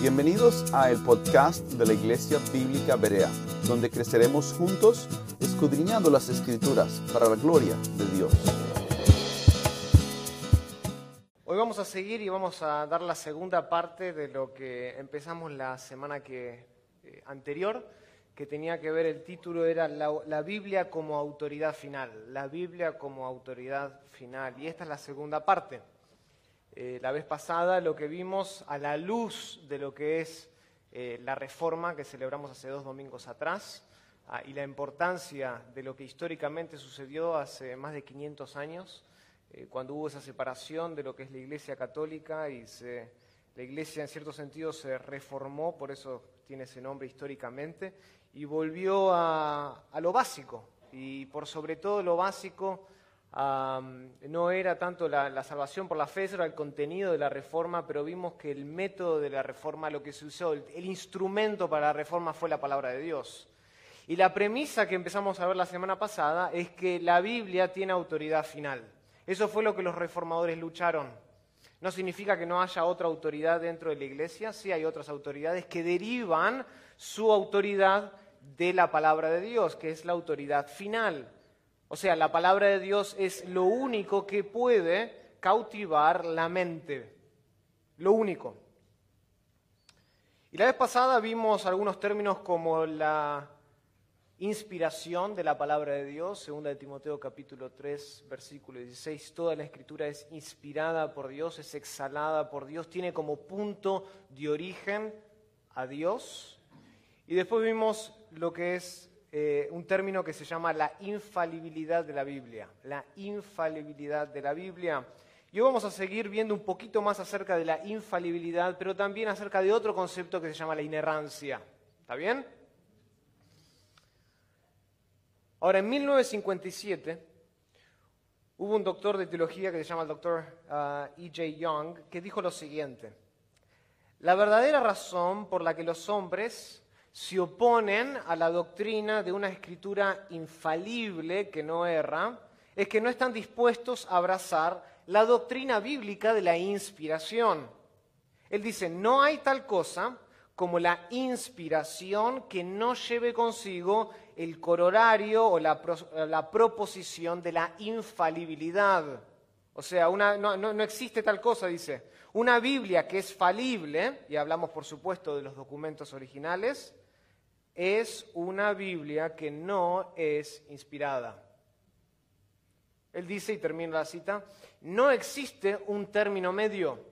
Bienvenidos a el podcast de la Iglesia Bíblica Berea, donde creceremos juntos escudriñando las Escrituras para la gloria de Dios. Hoy vamos a seguir y vamos a dar la segunda parte de lo que empezamos la semana que, eh, anterior, que tenía que ver, el título era la, la Biblia como autoridad final, la Biblia como autoridad final, y esta es la segunda parte. Eh, la vez pasada lo que vimos a la luz de lo que es eh, la reforma que celebramos hace dos domingos atrás ah, y la importancia de lo que históricamente sucedió hace más de 500 años, eh, cuando hubo esa separación de lo que es la Iglesia católica y la Iglesia en cierto sentido se reformó, por eso tiene ese nombre históricamente, y volvió a, a lo básico, y por sobre todo lo básico no era tanto la, salvación por la fe, era el contenido de la reforma, pero vimos que el método de la reforma, lo que se usó, el, el instrumento para la reforma fue la palabra de Dios. Y la premisa que empezamos a ver la semana pasada es que la Biblia tiene autoridad final. Eso fue lo que los reformadores lucharon. No significa que no haya otra autoridad dentro de la iglesia, sí hay otras autoridades que derivan su autoridad de la palabra de Dios, que es la autoridad final. O sea, la palabra de Dios es lo único que puede cautivar la mente. Lo único. Y la vez pasada vimos algunos términos como la inspiración de la palabra de Dios, segunda de Timoteo capítulo 3, versículo 16, toda la escritura es inspirada por Dios, es exhalada por Dios, tiene como punto de origen a Dios. Y después vimos lo que es eh, un término que se llama la infalibilidad de la Biblia. La infalibilidad de la Biblia. Y hoy vamos a seguir viendo un poquito más acerca de la infalibilidad, pero también acerca de otro concepto que se llama la inerrancia. ¿Está bien? Ahora, en 1957 hubo un doctor de teología que se llama el doctor E.J. Uh, Young, que dijo lo siguiente. La verdadera razón por la que los hombres se oponen a la doctrina de una escritura infalible que no erra, es que no están dispuestos a abrazar la doctrina bíblica de la inspiración. Él dice, no hay tal cosa como la inspiración que no lleve consigo el corolario o la, proposición de la infalibilidad. O sea, no existe tal cosa, dice. Una Biblia que es falible, y hablamos por supuesto de los documentos originales, es una Biblia que no es inspirada. Él dice, y termina la cita, no existe un término medio,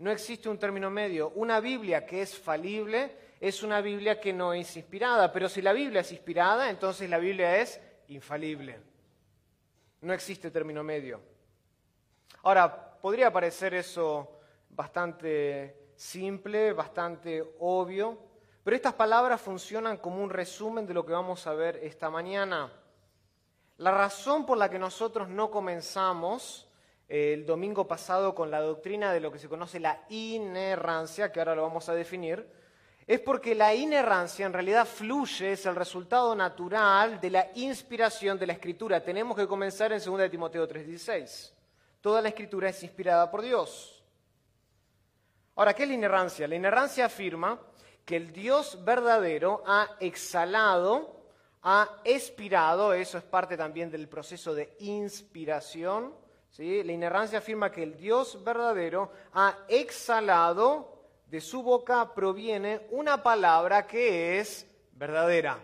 no existe un término medio. Una Biblia que es falible es una Biblia que no es inspirada, pero si la Biblia es inspirada, entonces la Biblia es infalible. No existe término medio. Ahora, podría parecer eso bastante simple, bastante obvio, pero estas palabras funcionan como un resumen de lo que vamos a ver esta mañana. La razón por la que nosotros no comenzamos eh, el domingo pasado con la doctrina de lo que se conoce la inerrancia, que ahora lo vamos a definir, es porque la inerrancia en realidad fluye, es el resultado natural de la inspiración de la escritura. Tenemos que comenzar en 2 Timoteo 3:16. Toda la escritura es inspirada por Dios. Ahora, ¿qué es la inerrancia? La inerrancia afirma que el Dios verdadero ha exhalado, ha expirado, eso es parte también del proceso de inspiración. La inerrancia afirma que el Dios verdadero ha exhalado, de su boca proviene una palabra que es verdadera.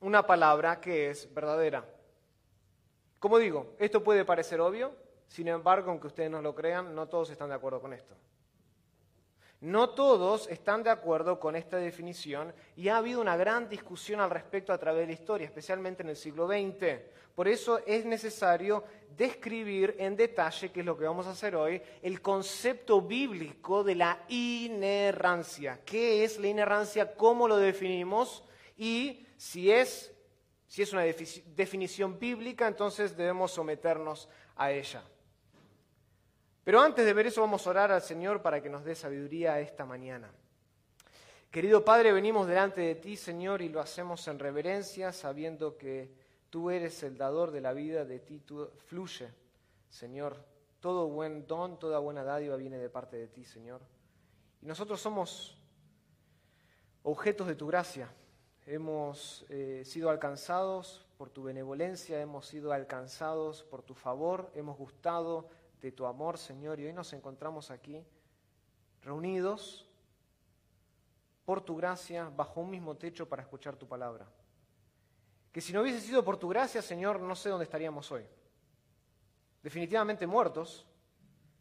Una palabra que es verdadera. Como digo, esto puede parecer obvio, sin embargo, aunque ustedes no lo crean, no todos están de acuerdo con esto. No todos están de acuerdo con esta definición y ha habido una gran discusión al respecto a través de la historia, especialmente en el siglo XX. Por eso es necesario describir en detalle, que es lo que vamos a hacer hoy, el concepto bíblico de la inerrancia. ¿Qué es la inerrancia? ¿Cómo lo definimos? Y si es, si es una definición bíblica, entonces debemos someternos a ella. Pero antes de ver eso vamos a orar al Señor para que nos dé sabiduría esta mañana. Querido Padre, venimos delante de ti, Señor, y lo hacemos en reverencia, sabiendo que tú eres el dador de la vida, de ti tú fluye, Señor. Todo buen don, toda buena dádiva viene de parte de ti, Señor. Y nosotros somos objetos de tu gracia. Hemos eh, sido alcanzados por tu benevolencia, hemos sido alcanzados por tu favor, hemos gustado de tu amor, Señor, y hoy nos encontramos aquí reunidos por tu gracia bajo un mismo techo para escuchar tu palabra. Que si no hubiese sido por tu gracia, Señor, no sé dónde estaríamos hoy. Definitivamente muertos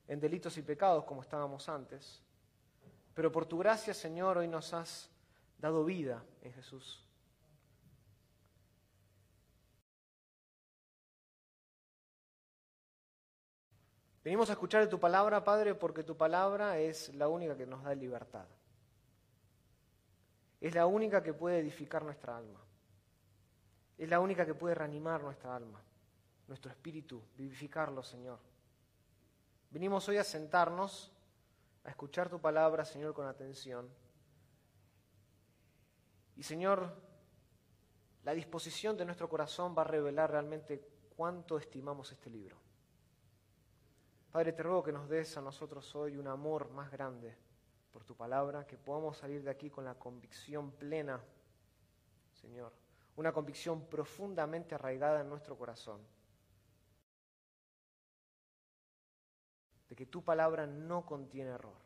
en delitos y pecados como estábamos antes. Pero por tu gracia, Señor, hoy nos has dado vida en Jesús. Venimos a escuchar de tu palabra, Padre, porque tu palabra es la única que nos da libertad. Es la única que puede edificar nuestra alma. Es la única que puede reanimar nuestra alma, nuestro espíritu, vivificarlo, Señor. Venimos hoy a sentarnos, a escuchar tu palabra, Señor, con atención. Y, Señor, la disposición de nuestro corazón va a revelar realmente cuánto estimamos este libro. Padre, te ruego que nos des a nosotros hoy un amor más grande por tu palabra, que podamos salir de aquí con la convicción plena, Señor, una convicción profundamente arraigada en nuestro corazón, de que tu palabra no contiene error,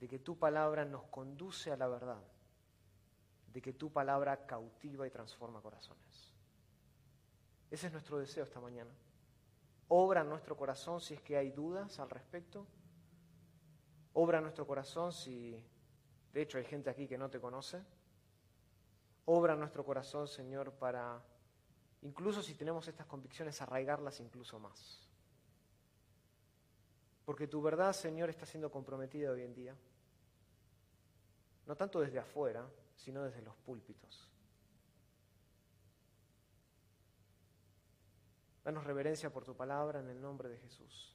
de que tu palabra nos conduce a la verdad, de que tu palabra cautiva y transforma corazones. Ese es nuestro deseo esta mañana. Obra nuestro corazón si es que hay dudas al respecto Obra nuestro corazón si, de hecho, hay gente aquí que no te conoce. Obra nuestro corazón, Señor, para, incluso si tenemos estas convicciones, arraigarlas incluso más. Porque tu verdad, Señor, está siendo comprometida hoy en día. No tanto desde afuera, sino desde los púlpitos. Danos reverencia por tu palabra en el nombre de Jesús.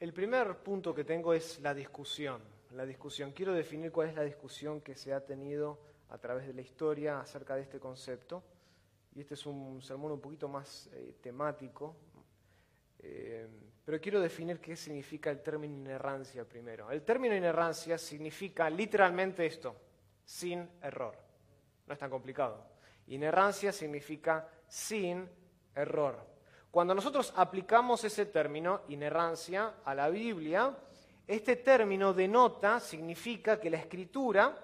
El primer punto que tengo es la discusión. La discusión. Quiero definir cuál es la discusión que se ha tenido a través de la historia acerca de este concepto. Y este es un sermón un poquito más eh, temático. Eh, pero quiero definir qué significa el término inerrancia primero. El término inerrancia significa literalmente esto, sin error. No es tan complicado. Inerrancia significa sin error. Cuando nosotros aplicamos ese término, inerrancia, a la Biblia, este término denota, significa que la escritura,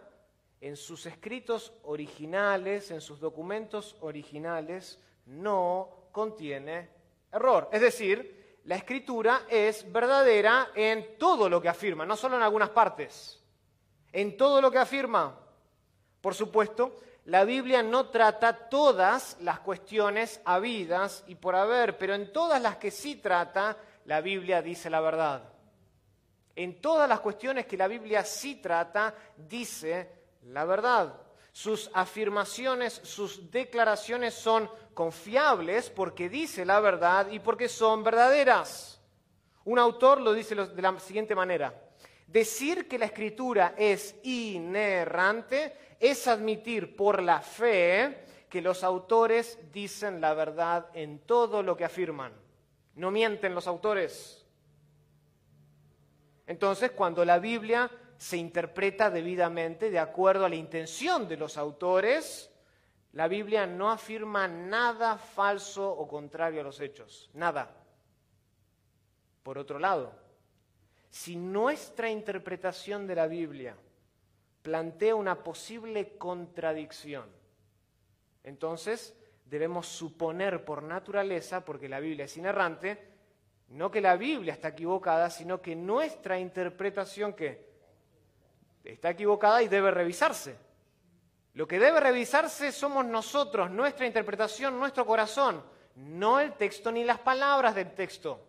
en sus escritos originales, en sus documentos originales, no contiene error. Es decir, la escritura es verdadera en todo lo que afirma, no solo en algunas partes, en todo lo que afirma. Por supuesto, la Biblia no trata todas las cuestiones habidas y por haber, pero en todas las que sí trata, la Biblia dice la verdad. En todas las cuestiones que la Biblia sí trata, dice la verdad. Sus afirmaciones, sus declaraciones son confiables porque dice la verdad y porque son verdaderas. Un autor lo dice de la siguiente manera. Decir que la escritura es inerrante es admitir por la fe que los autores dicen la verdad en todo lo que afirman. No mienten los autores. Entonces, cuando la Biblia se interpreta debidamente de acuerdo a la intención de los autores, la Biblia no afirma nada falso o contrario a los hechos, nada. Por otro lado, si nuestra interpretación de la Biblia plantea una posible contradicción. Entonces, debemos suponer por naturaleza, porque la Biblia es inerrante, no que la Biblia está equivocada, sino que nuestra interpretación que está equivocada y debe revisarse. Lo que debe revisarse somos nosotros, nuestra interpretación, nuestro corazón, no el texto ni las palabras del texto.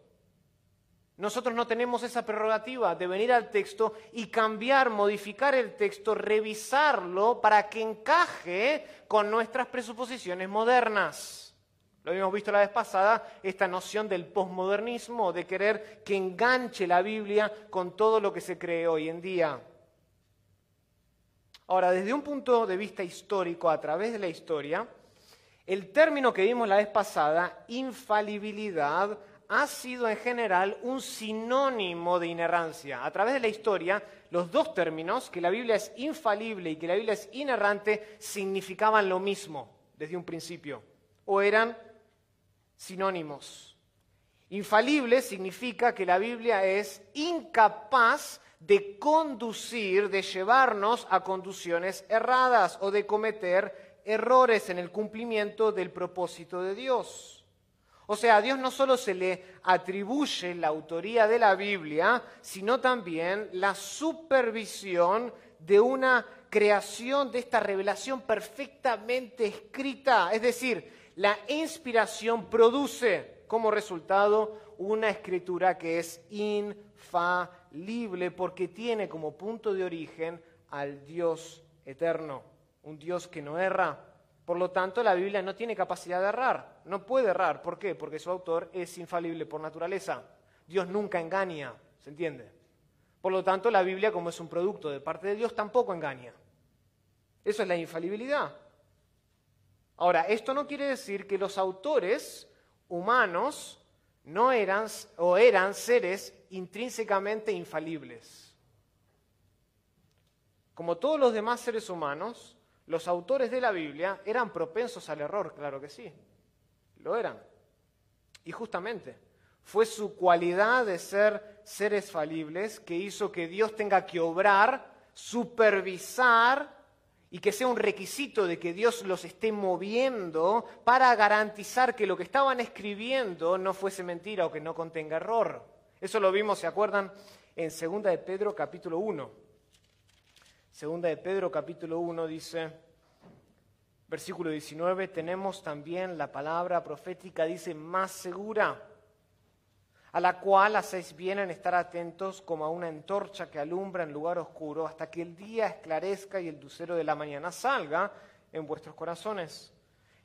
Nosotros no tenemos esa prerrogativa de venir al texto y cambiar, modificar el texto, revisarlo para que encaje con nuestras presuposiciones modernas. Lo habíamos visto la vez pasada, esta noción del posmodernismo, de querer que enganche la Biblia con todo lo que se cree hoy en día. Ahora, desde un punto de vista histórico, a través de la historia, el término que vimos la vez pasada, infalibilidad, ha sido en general un sinónimo de inerrancia. A través de la historia, los dos términos, que la Biblia es infalible y que la Biblia es inerrante, significaban lo mismo desde un principio, o eran sinónimos. Infalible significa que la Biblia es incapaz de conducir, de llevarnos a conducciones erradas o de cometer errores en el cumplimiento del propósito de Dios. O sea, a Dios no solo se le atribuye la autoría de la Biblia, sino también la supervisión de una creación de esta revelación perfectamente escrita. Es decir, la inspiración produce como resultado una escritura que es infalible porque tiene como punto de origen al Dios eterno, un Dios que no erra. Por lo tanto, la Biblia no tiene capacidad de errar, no puede errar. ¿Por qué? Porque su autor es infalible por naturaleza. Dios nunca engaña, ¿se entiende? Por lo tanto, la Biblia, como es un producto de parte de Dios, tampoco engaña. Eso es la infalibilidad. Ahora, esto no quiere decir que los autores humanos no eran o eran seres intrínsecamente infalibles. Como todos los demás seres humanos, los autores de la Biblia eran propensos al error, claro que sí, lo eran. Y justamente fue su cualidad de ser seres falibles que hizo que Dios tenga que obrar, supervisar y que sea un requisito de que Dios los esté moviendo para garantizar que lo que estaban escribiendo no fuese mentira o que no contenga error. Eso lo vimos, ¿se acuerdan? En 2 de Pedro capítulo 1. Segunda de Pedro capítulo 1 dice, versículo 19, tenemos también la palabra profética, dice, más segura a la cual hacéis bien en estar atentos como a una antorcha que alumbra en lugar oscuro hasta que el día esclarezca y el lucero de la mañana salga en vuestros corazones.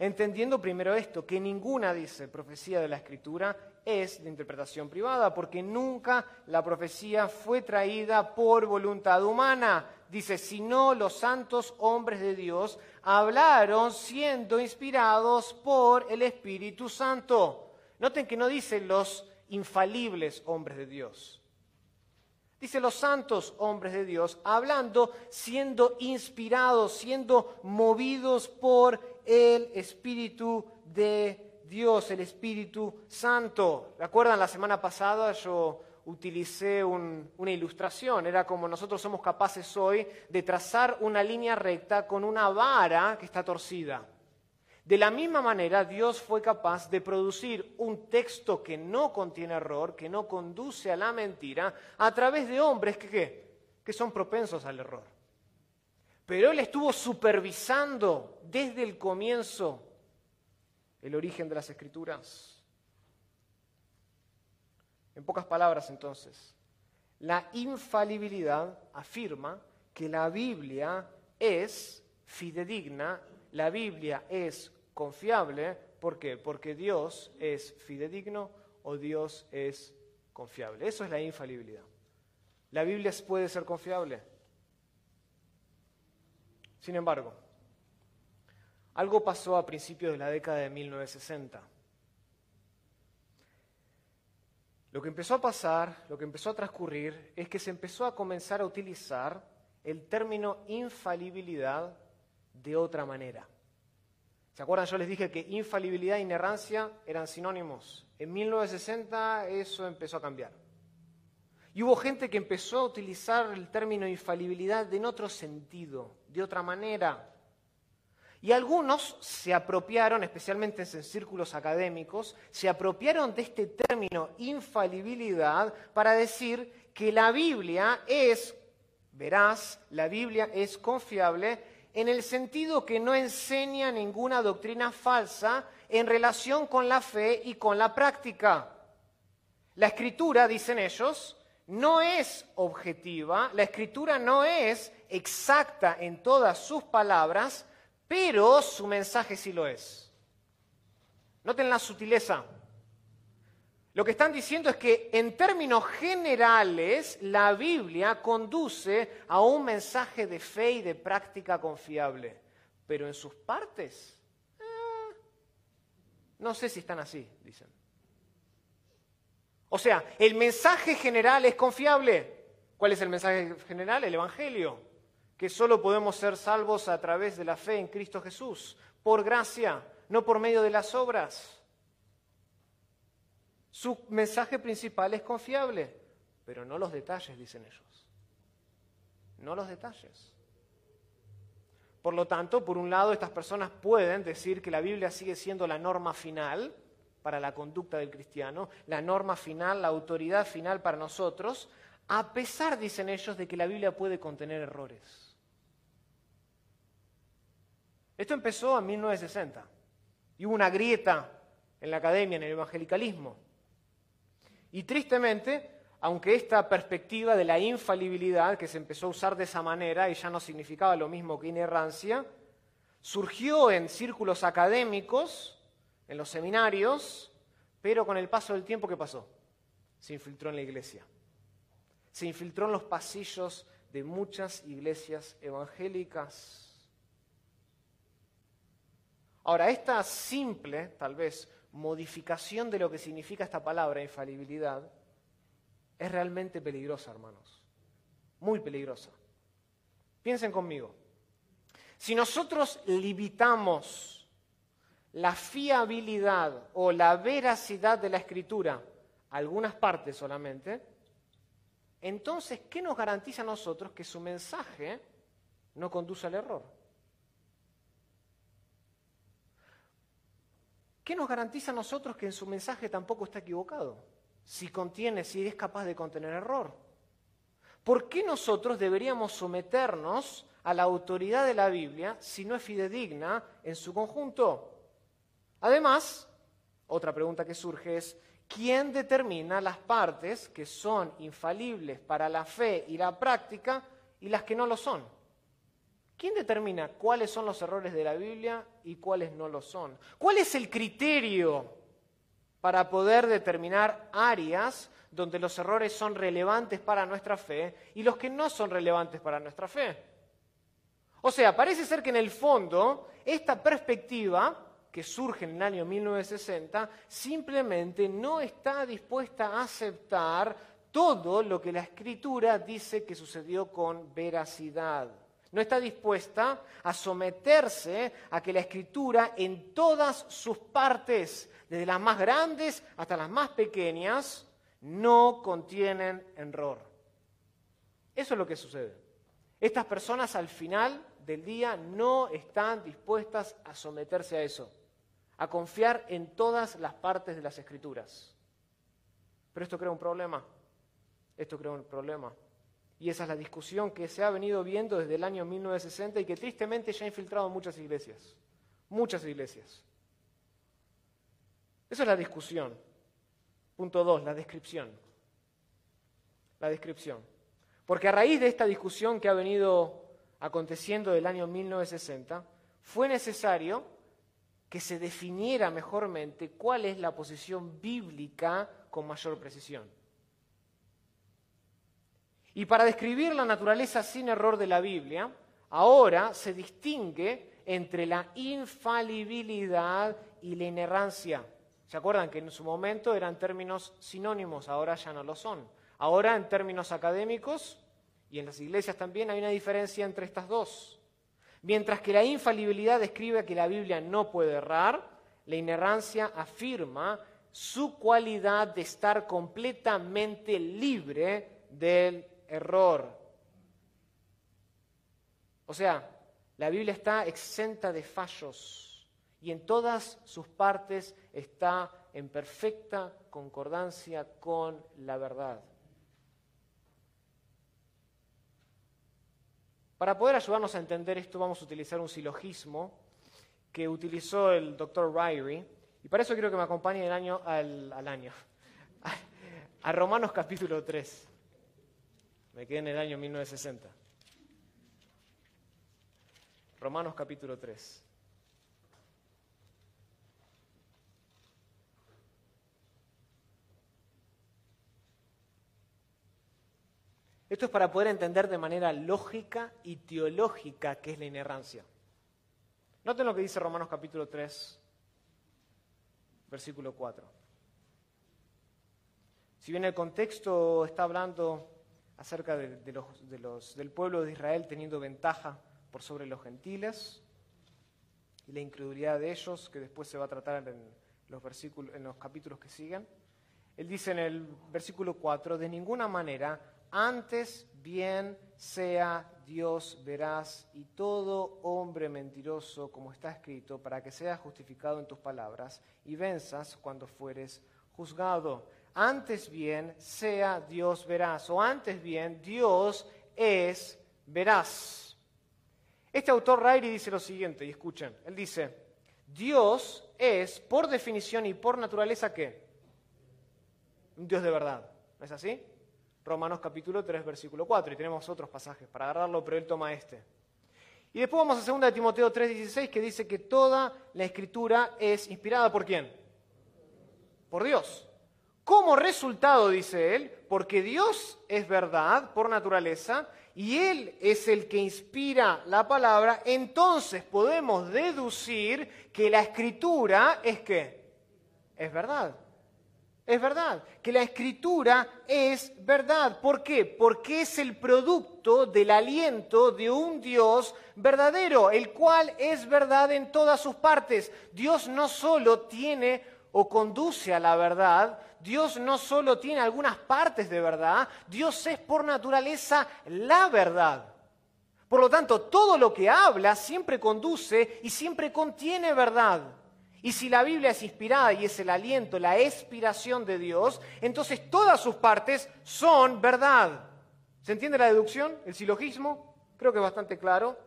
Entendiendo primero esto, que ninguna, dice, profecía de la Escritura es de interpretación privada, porque nunca la profecía fue traída por voluntad humana. Dice, sino los santos hombres de Dios hablaron siendo inspirados por el Espíritu Santo. Noten que no dice los infalibles hombres de Dios. Dice los santos hombres de Dios, hablando, siendo inspirados, siendo movidos por el Espíritu de Dios, el Espíritu Santo. ¿Recuerdan la semana pasada yo utilicé una ilustración? Era como nosotros somos capaces hoy de trazar una línea recta con una vara que está torcida. De la misma manera, Dios fue capaz de producir un texto que no contiene error, que no conduce a la mentira, a través de hombres que son propensos al error. Pero Él estuvo supervisando desde el comienzo el origen de las escrituras. En pocas palabras, entonces, la infalibilidad afirma que la Biblia es fidedigna, la Biblia es confiable. ¿Por qué? Porque Dios es fidedigno o Dios es confiable. Eso es la infalibilidad. La Biblia puede ser confiable. Sin embargo, algo pasó a principios de la década de 1960. Lo que empezó a pasar, lo que empezó a transcurrir, es que se empezó a comenzar a utilizar el término infalibilidad de otra manera. ¿Se acuerdan? Yo les dije que infalibilidad e inerrancia eran sinónimos. En 1960 eso empezó a cambiar. Y hubo gente que empezó a utilizar el término infalibilidad en otro sentido, de otra manera. Y algunos se apropiaron, especialmente en círculos académicos, se apropiaron de este término infalibilidad para decir que la Biblia es veraz, la Biblia es confiable en el sentido que no enseña ninguna doctrina falsa en relación con la fe y con la práctica. La escritura, dicen ellos, no es objetiva, la escritura no es exacta en todas sus palabras, pero su mensaje sí lo es. Noten la sutileza. Lo que están diciendo es que en términos generales la Biblia conduce a un mensaje de fe y de práctica confiable, pero en sus partes, eh, no sé si están así, dicen. O sea, el mensaje general es confiable. ¿Cuál es el mensaje general? El Evangelio. Que solo podemos ser salvos a través de la fe en Cristo Jesús, por gracia, no por medio de las obras. Su mensaje principal es confiable, pero no los detalles, dicen ellos. No los detalles. Por lo tanto, por un lado, estas personas pueden decir que la Biblia sigue siendo la norma final para la conducta del cristiano, la norma final, la autoridad final para nosotros, a pesar, dicen ellos, de que la Biblia puede contener errores. Esto empezó en 1960 y hubo una grieta en la academia, en el evangelicalismo. Y tristemente, aunque esta perspectiva de la infalibilidad, que se empezó a usar de esa manera y ya no significaba lo mismo que inerrancia, surgió en círculos académicos, en los seminarios, pero con el paso del tiempo, ¿qué pasó? Se infiltró en la iglesia. Se infiltró en los pasillos de muchas iglesias evangélicas. Ahora, esta simple, tal vez, modificación de lo que significa esta palabra, infalibilidad, es realmente peligrosa, hermanos. Muy peligrosa. Piensen conmigo. Si nosotros limitamos la fiabilidad o la veracidad de la escritura a algunas partes solamente, entonces, ¿qué nos garantiza a nosotros que su mensaje no conduce al error? ¿Qué nos garantiza a nosotros que en su mensaje tampoco está equivocado? si contiene, si es capaz de contener error. ¿Por qué nosotros deberíamos someternos a la autoridad de la Biblia si no es fidedigna en su conjunto? Además, otra pregunta que surge es, ¿quién determina las partes que son infalibles para la fe y la práctica y las que no lo son? ¿Quién determina cuáles son los errores de la Biblia y cuáles no lo son? ¿Cuál es el criterio para poder determinar áreas donde los errores son relevantes para nuestra fe y los que no son relevantes para nuestra fe. O sea, parece ser que en el fondo esta perspectiva que surge en el año 1960 simplemente no está dispuesta a aceptar todo lo que la escritura dice que sucedió con veracidad. No está dispuesta a someterse a que la escritura en todas sus partes desde las más grandes hasta las más pequeñas, no contienen error. Eso es lo que sucede. Estas personas al final del día no están dispuestas a someterse a eso, a confiar en todas las partes de las escrituras. Pero esto crea un problema. Esto crea un problema. Y esa es la discusión que se ha venido viendo desde el año 1960 y que tristemente ya ha infiltrado muchas iglesias. Muchas iglesias. Esa es la discusión. Punto dos, la descripción. La descripción. Porque a raíz de esta discusión que ha venido aconteciendo del año 1960, fue necesario que se definiera mejormente cuál es la posición bíblica con mayor precisión. Y para describir la naturaleza sin error de la Biblia, ahora se distingue entre la infalibilidad y la inerrancia. ¿Se acuerdan que en su momento eran términos sinónimos? Ahora ya no lo son. Ahora en términos académicos y en las iglesias también hay una diferencia entre estas dos. Mientras que la infalibilidad describe que la Biblia no puede errar, la inerrancia afirma su cualidad de estar completamente libre del error. O sea, la Biblia está exenta de fallos y en todas sus partes está en perfecta concordancia con la verdad. Para poder ayudarnos a entender esto vamos a utilizar un silogismo que utilizó el doctor Ryrie, y para eso quiero que me acompañe el año, al, al año, a Romanos capítulo 3. Me quedé en el año 1960. Romanos capítulo 3. Esto es para poder entender de manera lógica y teológica qué es la inerrancia. Noten lo que dice Romanos capítulo 3, versículo 4. Si bien el contexto está hablando acerca de, los, del pueblo de Israel teniendo ventaja por sobre los gentiles y la incredulidad de ellos, que después se va a tratar en los, versículos, en los capítulos que siguen, él dice en el versículo 4, de ninguna manera, antes bien sea Dios veraz y todo hombre mentiroso, como está escrito, para que seas justificado en tus palabras y venzas cuando fueres juzgado. Antes bien sea Dios veraz, o antes bien Dios es veraz. Este autor Rairi dice lo siguiente, y escuchen, él dice, Dios es por definición y por naturaleza qué? Un Dios de verdad, ¿no es así? Romanos capítulo 3, versículo 4, y tenemos otros pasajes para agarrarlo, pero él toma este. Y después vamos a 2 Timoteo 3, 16, que dice que toda la escritura es inspirada por quién? Por Dios. Como resultado, dice él, porque Dios es verdad por naturaleza y Él es el que inspira la palabra, entonces podemos deducir que la escritura es que es verdad. Es verdad, que la escritura es verdad. ¿Por qué? Porque es el producto del aliento de un Dios verdadero, el cual es verdad en todas sus partes. Dios no solo tiene o conduce a la verdad, Dios no solo tiene algunas partes de verdad, Dios es por naturaleza la verdad. Por lo tanto, todo lo que habla siempre conduce y siempre contiene verdad. Y si la Biblia es inspirada y es el aliento, la expiración de Dios, entonces todas sus partes son verdad. ¿Se entiende la deducción? ¿El silogismo? Creo que es bastante claro.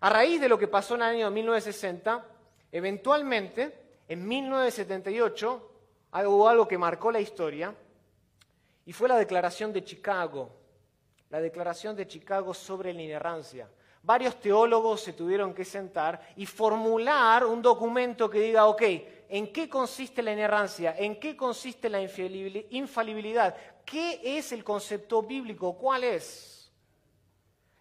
A raíz de lo que pasó en el año 1960, eventualmente, en 1978, hubo algo que marcó la historia, y fue la Declaración de Chicago, la Declaración de Chicago sobre la inerrancia varios teólogos se tuvieron que sentar y formular un documento que diga, ok, ¿en qué consiste la inerrancia? ¿En qué consiste la infalibilidad? ¿Qué es el concepto bíblico? ¿Cuál es?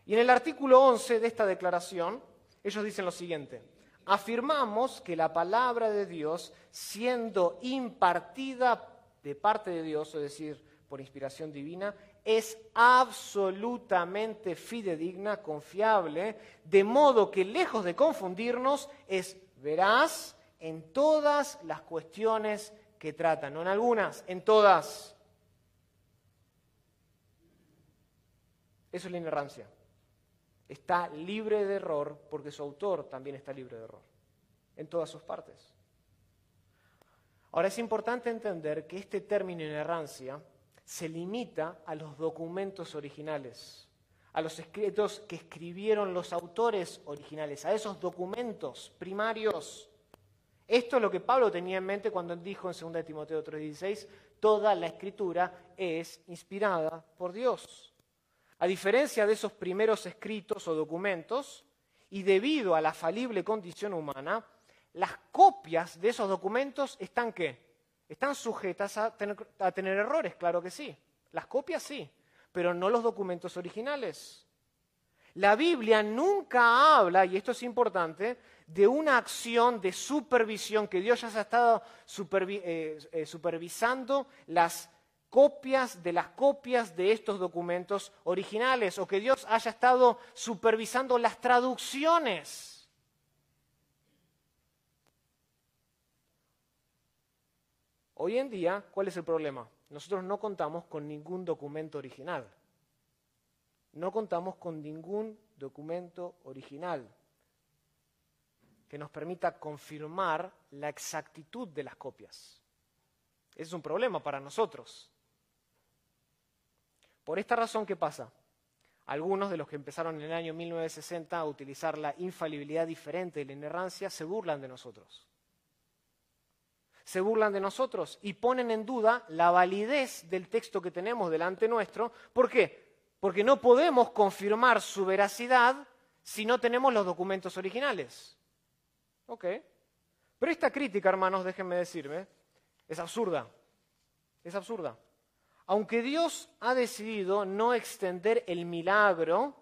Y en el artículo 11 de esta declaración, ellos dicen lo siguiente, afirmamos que la palabra de Dios, siendo impartida de parte de Dios, es decir, por inspiración divina, es absolutamente fidedigna, confiable, de modo que lejos de confundirnos, es veraz en todas las cuestiones que trata, no en algunas, en todas. Eso es la inerrancia. Está libre de error porque su autor también está libre de error, en todas sus partes. Ahora es importante entender que este término inerrancia se limita a los documentos originales, a los escritos que escribieron los autores originales, a esos documentos primarios. Esto es lo que Pablo tenía en mente cuando dijo en 2 Timoteo 3:16, toda la escritura es inspirada por Dios. A diferencia de esos primeros escritos o documentos, y debido a la falible condición humana, las copias de esos documentos están qué? Están sujetas a tener, errores, claro que sí. Las copias sí, pero no los documentos originales. La Biblia nunca habla, y esto es importante, de una acción de supervisión, que Dios ya se ha estado eh, eh, supervisando las copias de las copias de estos documentos originales, o que Dios haya estado supervisando las traducciones. Hoy en día, ¿cuál es el problema? Nosotros no contamos con ningún documento original. No contamos con ningún documento original que nos permita confirmar la exactitud de las copias. Es un problema para nosotros. Por esta razón, ¿qué pasa? Algunos de los que empezaron en el año 1960 a utilizar la infalibilidad diferente de la inerrancia se burlan de nosotros se burlan de nosotros y ponen en duda la validez del texto que tenemos delante nuestro. ¿Por qué? Porque no podemos confirmar su veracidad si no tenemos los documentos originales. ¿Ok? Pero esta crítica, hermanos, déjenme decirme, es absurda. Es absurda. Aunque Dios ha decidido no extender el milagro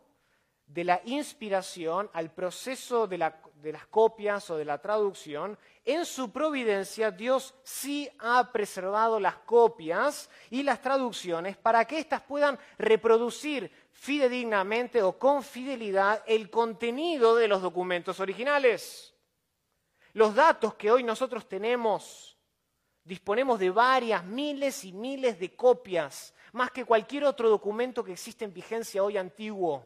de la inspiración al proceso de la, de las copias o de la traducción, en su providencia Dios sí ha preservado las copias y las traducciones para que éstas puedan reproducir fidedignamente o con fidelidad el contenido de los documentos originales. Los datos que hoy nosotros tenemos, disponemos de varias miles y miles de copias, más que cualquier otro documento que existe en vigencia hoy antiguo.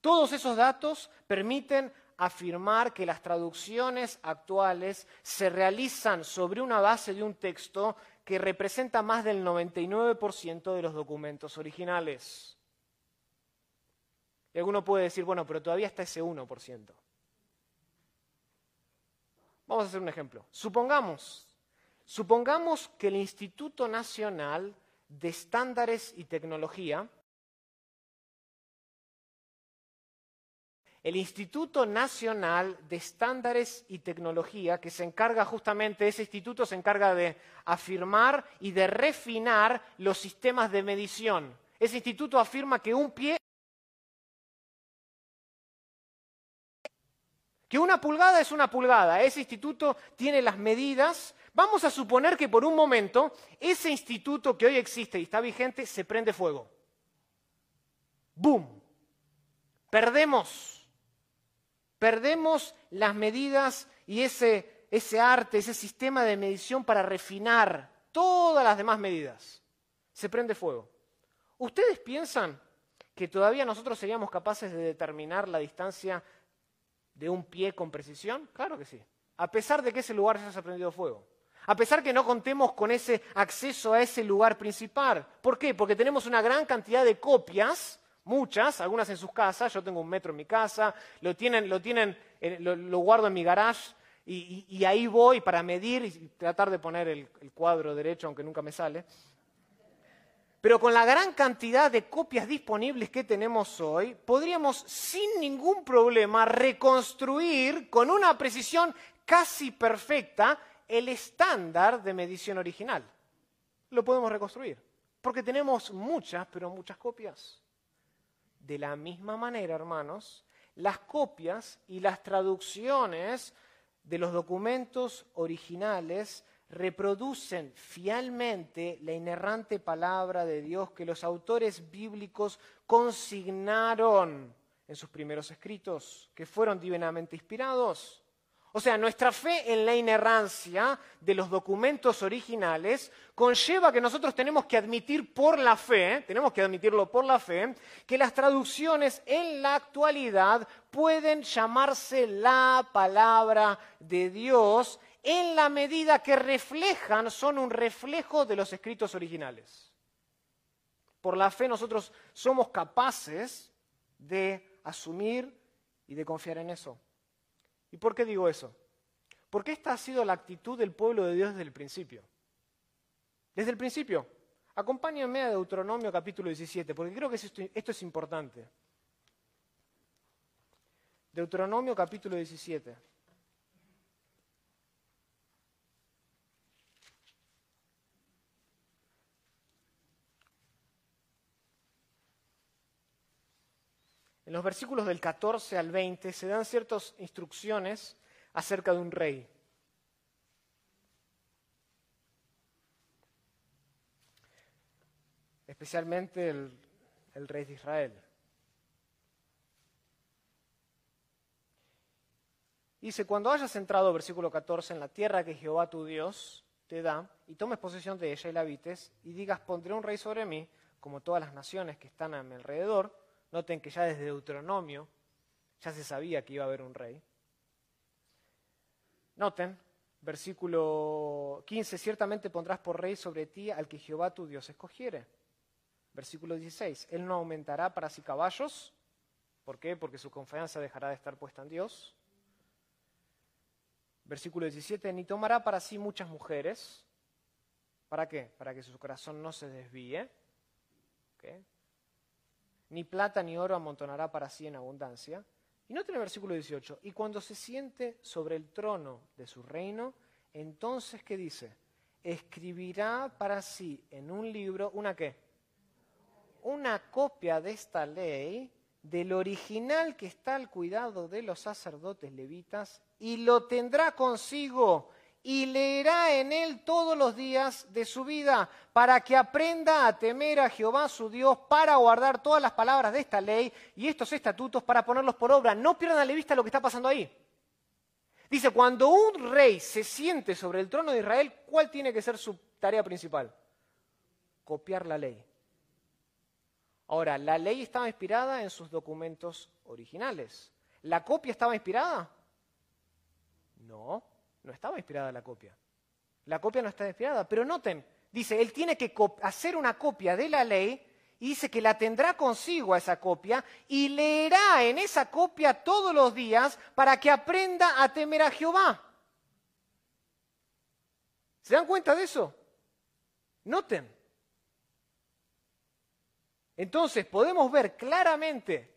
Todos esos datos permiten afirmar que las traducciones actuales se realizan sobre una base de un texto que representa más del 99% de los documentos originales. Y alguno puede decir, bueno, pero todavía está ese 1%. Vamos a hacer un ejemplo. Supongamos, supongamos que el Instituto Nacional de Estándares y Tecnología el Instituto Nacional de Estándares y Tecnología, que se encarga justamente, ese instituto se encarga de afirmar y de refinar los sistemas de medición. Ese instituto afirma que un pie, que una pulgada es una pulgada. Ese instituto tiene las medidas. Vamos a suponer que por un momento ese instituto que hoy existe y está vigente se prende fuego. ¡Boom! Perdemos Perdemos las medidas y ese, ese arte, ese sistema de medición para refinar todas las demás medidas. Se prende fuego. ¿Ustedes piensan que todavía nosotros seríamos capaces de determinar la distancia de un pie con precisión? Claro que sí. A pesar de que ese lugar se ha prendido fuego. A pesar que no contemos con ese acceso a ese lugar principal. ¿Por qué? Porque tenemos una gran cantidad de copias muchas, algunas en sus casas, yo tengo un metro en mi casa, lo tienen, lo, tienen, eh, lo, guardo en mi garage y, ahí voy para medir y tratar de poner el cuadro derecho, aunque nunca me sale. Pero con la gran cantidad de copias disponibles que tenemos hoy, podríamos sin ningún problema reconstruir con una precisión casi perfecta el estándar de medición original. Lo podemos reconstruir, porque tenemos muchas, pero muchas copias. De la misma manera, hermanos, las copias y las traducciones de los documentos originales reproducen fielmente la inerrante palabra de Dios que los autores bíblicos consignaron en sus primeros escritos, que fueron divinamente inspirados. O sea, nuestra fe en la inerrancia de los documentos originales conlleva que nosotros tenemos que admitir por la fe, tenemos que admitirlo por la fe, que las traducciones en la actualidad pueden llamarse la palabra de Dios en la medida que reflejan, son un reflejo de los escritos originales. Por la fe nosotros somos capaces de asumir y de confiar en eso. ¿Y por qué digo eso? Porque esta ha sido la actitud del pueblo de Dios desde el principio. Desde el principio. Acompáñenme a Deuteronomio capítulo 17, porque creo que esto, esto es importante. Deuteronomio capítulo 17. En los versículos del 14 al 20 se dan ciertas instrucciones acerca de un rey. Especialmente el, rey de Israel. Dice, cuando hayas entrado, versículo 14, en la tierra que Jehová tu Dios te da, y tomes posesión de ella y la habites, y digas, pondré un rey sobre mí, como todas las naciones que están a mi alrededor, Noten que ya desde Deuteronomio ya se sabía que iba a haber un rey. Noten, versículo 15, ciertamente pondrás por rey sobre ti al que Jehová tu Dios escogiere. Versículo 16, Él no aumentará para sí caballos. ¿Por qué? Porque su confianza dejará de estar puesta en Dios. Versículo 17, ni tomará para sí muchas mujeres. ¿Para qué? Para que su corazón no se desvíe ni plata ni oro amontonará para sí en abundancia. Y noten el versículo 18, y cuando se siente sobre el trono de su reino, entonces, ¿qué dice? Escribirá para sí en un libro, ¿una qué? Una copia de esta ley del original que está al cuidado de los sacerdotes levitas y lo tendrá consigo y leerá en él todos los días de su vida, para que aprenda a temer a Jehová su Dios, para guardar todas las palabras de esta ley y estos estatutos, para ponerlos por obra. No pierdan de vista lo que está pasando ahí. Dice, cuando un rey se siente sobre el trono de Israel, ¿cuál tiene que ser su tarea principal? Copiar la ley. Ahora, la ley estaba inspirada en sus documentos originales. ¿La copia estaba inspirada? No, no estaba inspirada la copia. La copia no está inspirada. Pero noten, dice, él tiene que hacer una copia de la ley y dice que la tendrá consigo a esa copia y leerá en esa copia todos los días para que aprenda a temer a Jehová. ¿Se dan cuenta de eso? Noten. Entonces podemos ver claramente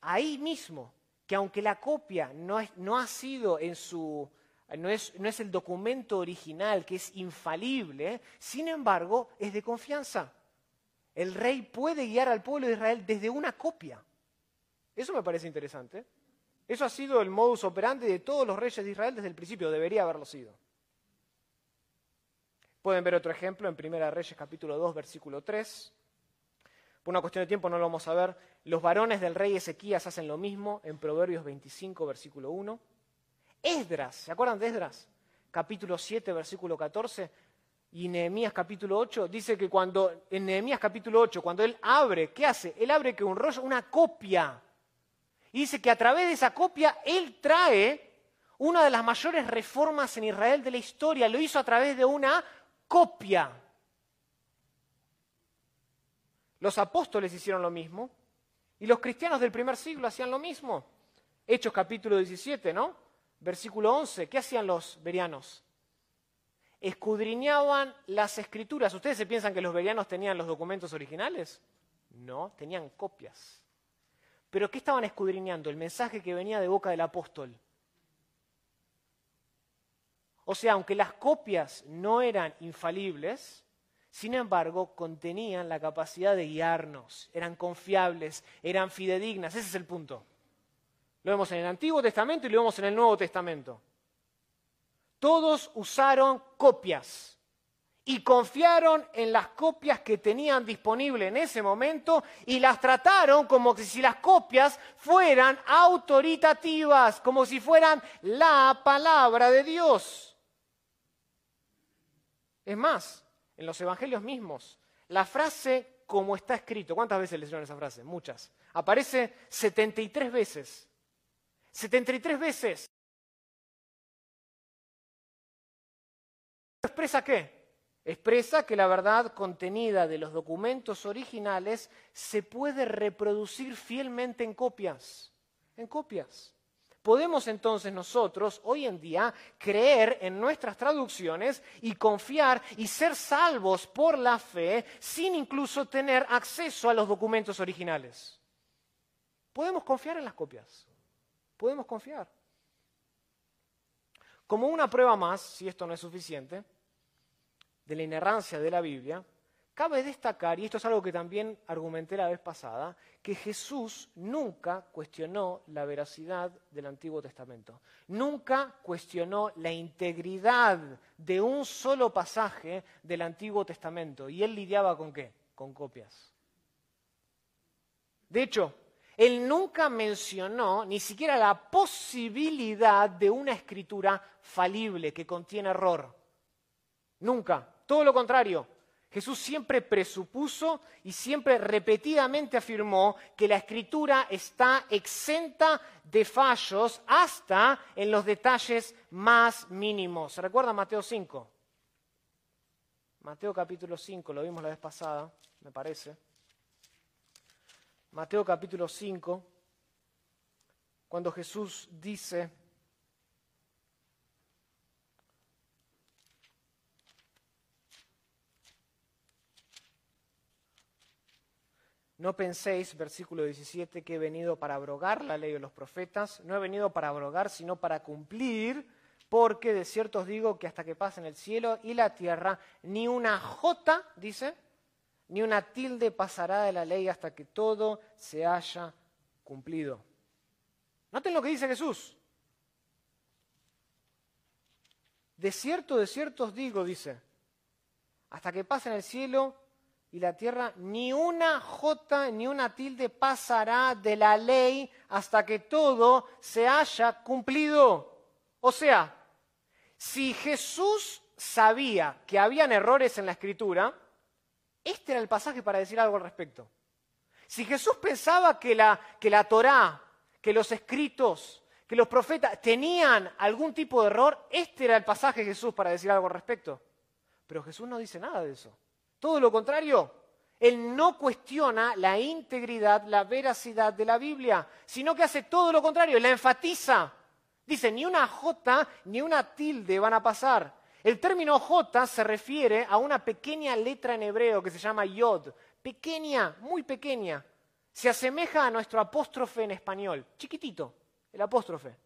ahí mismo que aunque la copia no, no ha sido en su, no es, el documento original, que es infalible, sin embargo, es de confianza. El rey puede guiar al pueblo de Israel desde una copia. Eso me parece interesante. Eso ha sido el modus operandi de todos los reyes de Israel desde el principio, debería haberlo sido. Pueden ver otro ejemplo en Primera Reyes capítulo 2, versículo 3. Por una cuestión de tiempo no lo vamos a ver. Los varones del rey Ezequías hacen lo mismo en Proverbios 25, versículo 1. Esdras, ¿se acuerdan de Esdras? Capítulo 7, versículo 14. Y Nehemías capítulo 8 dice que cuando, en Nehemías capítulo 8, cuando él abre, ¿qué hace? Él abre que un rollo, una copia. Y dice que a través de esa copia él trae una de las mayores reformas en Israel de la historia. Lo hizo a través de una copia. Los apóstoles hicieron lo mismo y los cristianos del primer siglo hacían lo mismo. Hechos capítulo 17, ¿no? Versículo 11. ¿Qué hacían los berianos? Escudriñaban las escrituras. ¿Ustedes se piensan que los berianos tenían los documentos originales? No, tenían copias. ¿Pero qué estaban escudriñando? El mensaje que venía de boca del apóstol. O sea, aunque las copias no eran infalibles, sin embargo, contenían la capacidad de guiarnos, eran confiables, eran fidedignas, ese es el punto. Lo vemos en el Antiguo Testamento y lo vemos en el Nuevo Testamento. Todos usaron copias y confiaron en las copias que tenían disponible en ese momento y las trataron como si las copias fueran autoritativas, como si fueran la palabra de Dios. Es más, en los evangelios mismos. La frase como está escrito, ¿cuántas veces leyeron esa frase? Muchas. Aparece 73 veces. 73 veces. ¿Expresa qué? Expresa que la verdad contenida de los documentos originales se puede reproducir fielmente en copias. En copias. Podemos entonces nosotros hoy en día creer en nuestras traducciones y confiar y ser salvos por la fe sin incluso tener acceso a los documentos originales. Podemos confiar en las copias. Podemos confiar. Como una prueba más, si esto no es suficiente, de la inerrancia de la Biblia, Cabe destacar, y esto es algo que también argumenté la vez pasada, que Jesús nunca cuestionó la veracidad del Antiguo Testamento. Nunca cuestionó la integridad de un solo pasaje del Antiguo Testamento. ¿Y él lidiaba con qué? Con copias. De hecho, él nunca mencionó ni siquiera la posibilidad de una escritura falible que contiene error. Nunca. Todo lo contrario. Jesús siempre presupuso y siempre repetidamente afirmó que la escritura está exenta de fallos hasta en los detalles más mínimos. ¿Se recuerda Mateo 5? Mateo capítulo 5, lo vimos la vez pasada, me parece. Mateo capítulo 5, cuando Jesús dice, No penséis, versículo 17, que he venido para abrogar la ley de los profetas. No he venido para abrogar, sino para cumplir, porque de cierto os digo que hasta que pasen el cielo y la tierra, ni una jota, dice, ni una tilde pasará de la ley hasta que todo se haya cumplido. Noten lo que dice Jesús. De cierto, de cierto os digo, dice, hasta que pasen el cielo y la tierra, ni una jota ni una tilde pasará de la ley hasta que todo se haya cumplido. O sea, si Jesús sabía que habían errores en la escritura, este era el pasaje para decir algo al respecto. Si Jesús pensaba que la, que la Torá, que los escritos, que los profetas tenían algún tipo de error, este era el pasaje de Jesús para decir algo al respecto. Pero Jesús no dice nada de eso. Todo lo contrario, Él no cuestiona la integridad, la veracidad de la Biblia, sino que hace todo lo contrario, la enfatiza. Dice, ni una J ni una tilde van a pasar. El término J se refiere a una pequeña letra en hebreo que se llama Yod, pequeña, muy pequeña. Se asemeja a nuestro apóstrofe en español, chiquitito, el apóstrofe.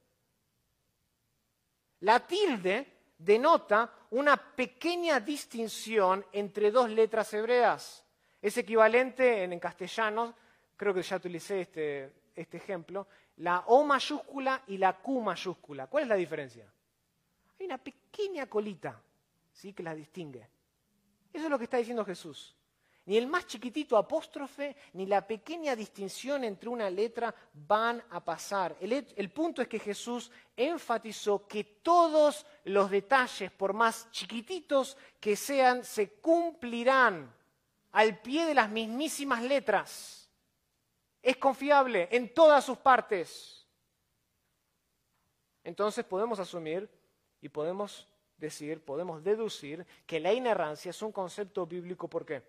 La tilde denota una pequeña distinción entre dos letras hebreas. Es equivalente en, castellano, creo que ya utilicé este, este ejemplo, la O mayúscula y la Q mayúscula. ¿Cuál es la diferencia? Hay una pequeña colita ¿sí? que las distingue. Eso es lo que está diciendo Jesús. Ni el más chiquitito apóstrofe, ni la pequeña distinción entre una letra van a pasar. El, punto es que Jesús enfatizó que todos los detalles, por más chiquititos que sean, se cumplirán al pie de las mismísimas letras. Es confiable en todas sus partes. Entonces podemos asumir y podemos decir, podemos deducir que la inerrancia es un concepto bíblico. ¿Por qué?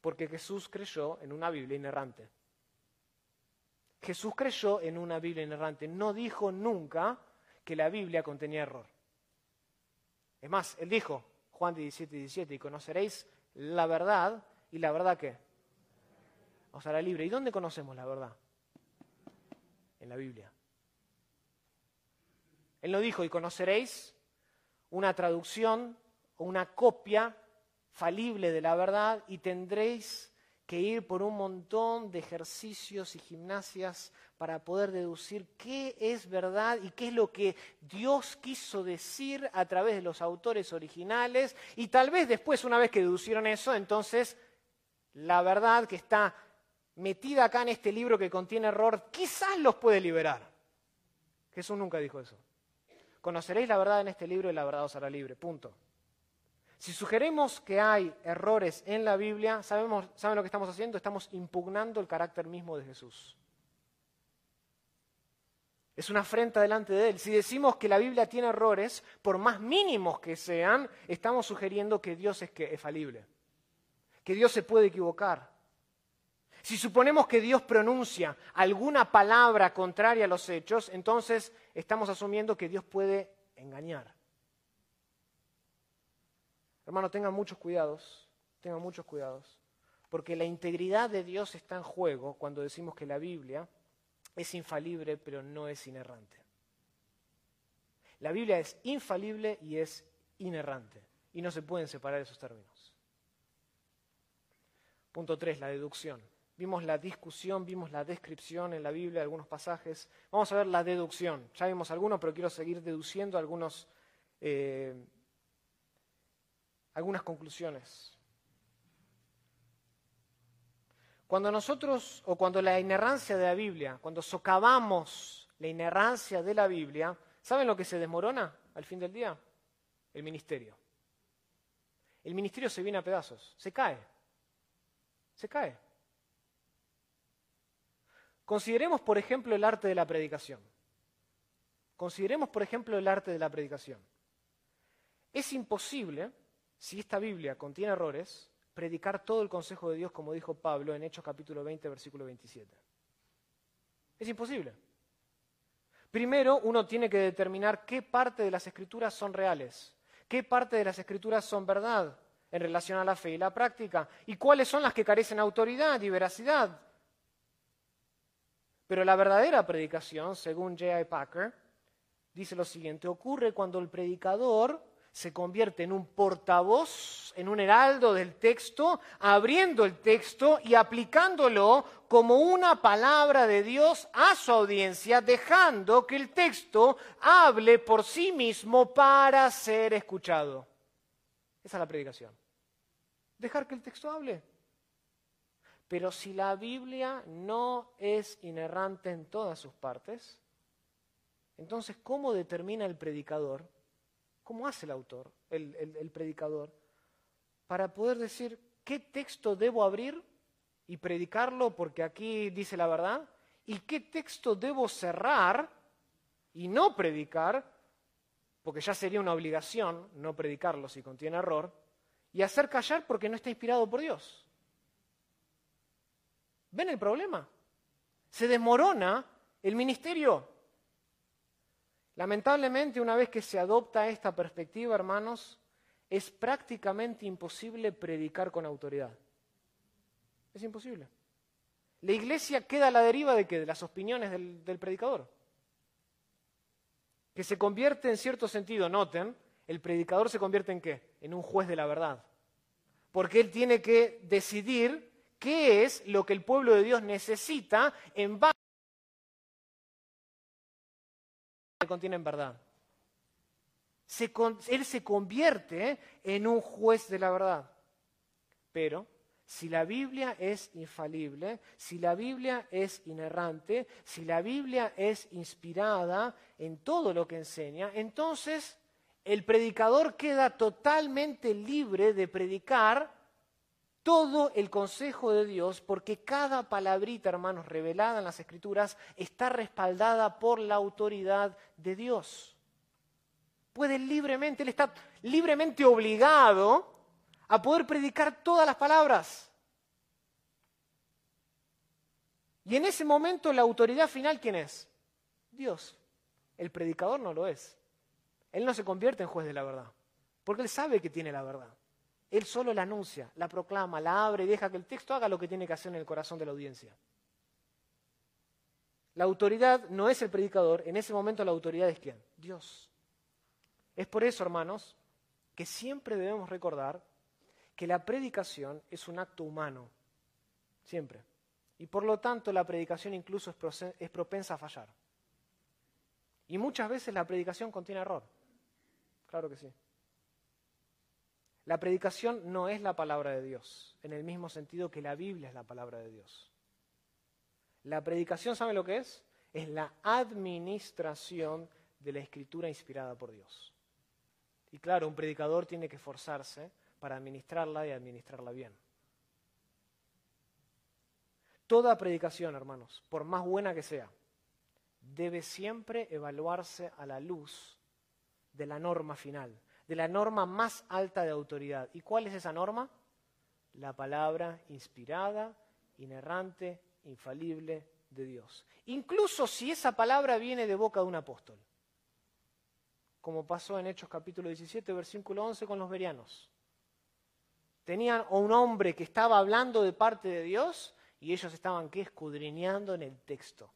Porque Jesús creyó en una Biblia inerrante. Jesús creyó en una Biblia inerrante. No dijo nunca que la Biblia contenía error. Es más, él dijo, Juan 17, 17, y conoceréis la verdad, y la verdad qué? Os hará libre. ¿Y dónde conocemos la verdad? En la Biblia. Él no dijo, y conoceréis una traducción o una copia falible de la verdad y tendréis que ir por un montón de ejercicios y gimnasias para poder deducir qué es verdad y qué es lo que Dios quiso decir a través de los autores originales. Y tal vez después, una vez que deducieron eso, entonces la verdad que está metida acá en este libro que contiene error, quizás los puede liberar. Jesús nunca dijo eso. Conoceréis la verdad en este libro y la verdad os hará libre. Punto. Si sugerimos que hay errores en la Biblia, ¿sabemos, ¿saben lo que estamos haciendo? Estamos impugnando el carácter mismo de Jesús. Es una afrenta delante de Él. Si decimos que la Biblia tiene errores, por más mínimos que sean, estamos sugiriendo que Dios es, es falible, que Dios se puede equivocar. Si suponemos que Dios pronuncia alguna palabra contraria a los hechos, entonces estamos asumiendo que Dios puede engañar. Hermano, tengan muchos cuidados, tengan muchos cuidados, porque la integridad de Dios está en juego cuando decimos que la Biblia es infalible, pero no es inerrante. La Biblia es infalible y es inerrante, y no se pueden separar esos términos. Punto 3, la deducción. Vimos la discusión, vimos la descripción en la Biblia de algunos pasajes. Vamos a ver la deducción. Ya vimos algunos, pero quiero seguir deduciendo algunos eh, algunas conclusiones. Cuando nosotros, o cuando la inerrancia de la Biblia, cuando socavamos la inerrancia de la Biblia, ¿saben lo que se desmorona al fin del día? El ministerio. El ministerio se viene a pedazos, se cae, se cae. Consideremos, por ejemplo, el arte de la predicación. Consideremos, por ejemplo, el arte de la predicación. Es imposible si esta Biblia contiene errores, predicar todo el consejo de Dios como dijo Pablo en Hechos capítulo 20, versículo 27. Es imposible. Primero, uno tiene que determinar qué parte de las escrituras son reales, qué parte de las escrituras son verdad en relación a la fe y la práctica, y cuáles son las que carecen autoridad y veracidad. Pero la verdadera predicación, según J.I. Packer, dice lo siguiente, ocurre cuando el predicador se convierte en un portavoz, en un heraldo del texto, abriendo el texto y aplicándolo como una palabra de Dios a su audiencia, dejando que el texto hable por sí mismo para ser escuchado. Esa es la predicación. Dejar que el texto hable. Pero si la Biblia no es inerrante en todas sus partes, entonces, ¿cómo determina el predicador? ¿Cómo hace el autor, el, predicador, para poder decir qué texto debo abrir y predicarlo porque aquí dice la verdad? ¿Y qué texto debo cerrar y no predicar? Porque ya sería una obligación no predicarlo si contiene error. Y hacer callar porque no está inspirado por Dios. ¿Ven el problema? Se desmorona el ministerio. Lamentablemente, una vez que se adopta esta perspectiva, hermanos, es prácticamente imposible predicar con autoridad. Es imposible. La iglesia queda a la deriva de qué? De las opiniones del, del predicador. Que se convierte en cierto sentido, noten, el predicador se convierte en qué? En un juez de la verdad. Porque él tiene que decidir qué es lo que el pueblo de Dios necesita en base que contienen verdad. él se convierte en un juez de la verdad. Pero si la Biblia es infalible, si la Biblia es inerrante, si la Biblia es inspirada en todo lo que enseña, entonces el predicador queda totalmente libre de predicar todo el consejo de Dios, porque cada palabrita, hermanos, revelada en las Escrituras, está respaldada por la autoridad de Dios. Puede libremente, él está libremente obligado a poder predicar todas las palabras. Y en ese momento la autoridad final, ¿quién es? Dios. El predicador no lo es. Él no se convierte en juez de la verdad, porque él sabe que tiene la verdad. Él solo la anuncia, la proclama, la abre y deja que el texto haga lo que tiene que hacer en el corazón de la audiencia. La autoridad no es el predicador, en ese momento la autoridad es quién? Dios. Es por eso, hermanos, que siempre debemos recordar que la predicación es un acto humano, siempre. Y por lo tanto la predicación incluso es propensa a fallar. Y muchas veces la predicación contiene error. Claro que sí. La predicación no es la palabra de Dios, en el mismo sentido que la Biblia es la palabra de Dios. La predicación, ¿sabe lo que es? Es la administración de la escritura inspirada por Dios. Y claro, un predicador tiene que esforzarse para administrarla y administrarla bien. Toda predicación, hermanos, por más buena que sea, debe siempre evaluarse a la luz de la norma final, de la norma más alta de autoridad. ¿Y cuál es esa norma? La palabra inspirada, inerrante, infalible de Dios. Incluso si esa palabra viene de boca de un apóstol, como pasó en Hechos capítulo 17, versículo 11 con los verianos. Tenían un hombre que estaba hablando de parte de Dios y ellos estaban ¿qué? escudriñando en el texto,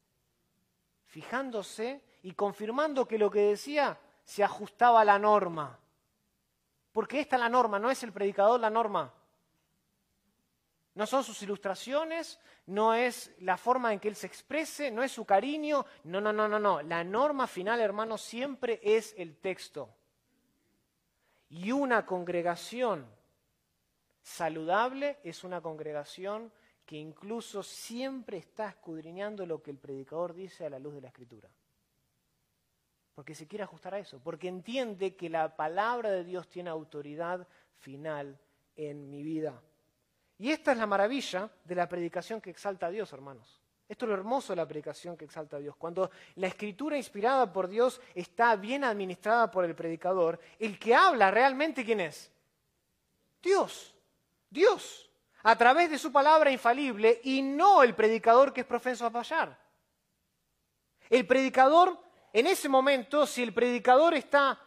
fijándose y confirmando que lo que decía se ajustaba a la norma. Porque esta es la norma, no es el predicador la norma. No son sus ilustraciones, no es la forma en que él se exprese, no es su cariño. No, no, no, no, no. La norma final, hermano, siempre es el texto. Y una congregación saludable es una congregación que incluso siempre está escudriñando lo que el predicador dice a la luz de la escritura porque se quiere ajustar a eso, porque entiende que la palabra de Dios tiene autoridad final en mi vida. Y esta es la maravilla de la predicación que exalta a Dios, hermanos. Esto es lo hermoso de la predicación que exalta a Dios. Cuando la escritura inspirada por Dios está bien administrada por el predicador, el que habla realmente quién es? Dios. Dios. A través de su palabra infalible y no el predicador que es profeso a fallar. El predicador en ese momento, si el predicador está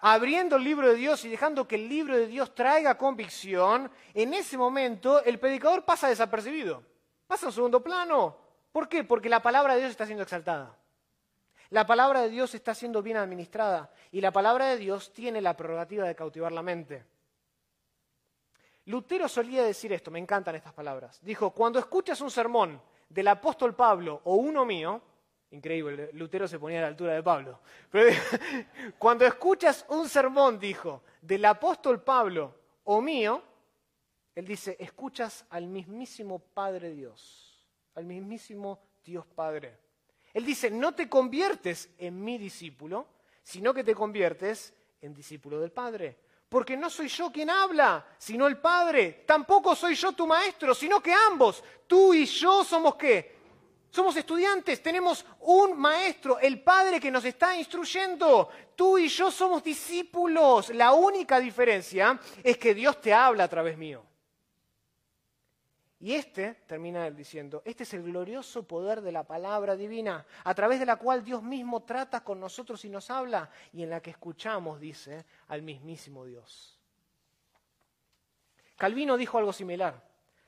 abriendo el libro de Dios y dejando que el libro de Dios traiga convicción, en ese momento el predicador pasa desapercibido, pasa en segundo plano. ¿Por qué? Porque la palabra de Dios está siendo exaltada. La palabra de Dios está siendo bien administrada y la palabra de Dios tiene la prerrogativa de cautivar la mente. Lutero solía decir esto, me encantan estas palabras. Dijo, cuando escuchas un sermón del apóstol Pablo o uno mío, increíble, Lutero se ponía a la altura de Pablo, pero cuando escuchas un sermón, dijo, del apóstol Pablo o mío, él dice, escuchas al mismísimo Padre Dios, al mismísimo Dios Padre. Él dice, no te conviertes en mi discípulo, sino que te conviertes en discípulo del Padre. Porque no soy yo quien habla, sino el Padre. Tampoco soy yo tu maestro, sino que ambos, tú y yo somos qué? Somos estudiantes, tenemos un maestro, el Padre que nos está instruyendo. Tú y yo somos discípulos. La única diferencia es que Dios te habla a través mío. Y este, termina él diciendo, este es el glorioso poder de la palabra divina, a través de la cual Dios mismo trata con nosotros y nos habla, y en la que escuchamos, dice, al mismísimo Dios. Calvino dijo algo similar.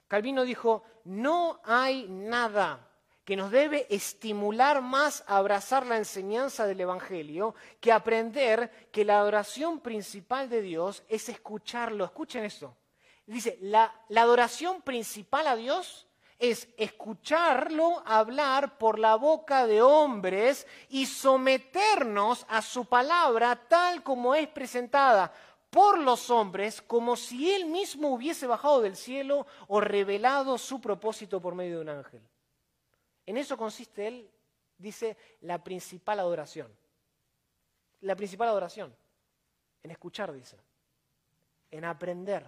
Calvino dijo, no hay nada que nos debe estimular más a abrazar la enseñanza del Evangelio que aprender que la adoración principal de Dios es escucharlo. Escuchen esto Dice, la, adoración principal a Dios es escucharlo hablar por la boca de hombres y someternos a su palabra tal como es presentada por los hombres, como si él mismo hubiese bajado del cielo o revelado su propósito por medio de un ángel. En eso consiste él, dice, la principal adoración. La principal adoración. En escuchar, dice. En aprender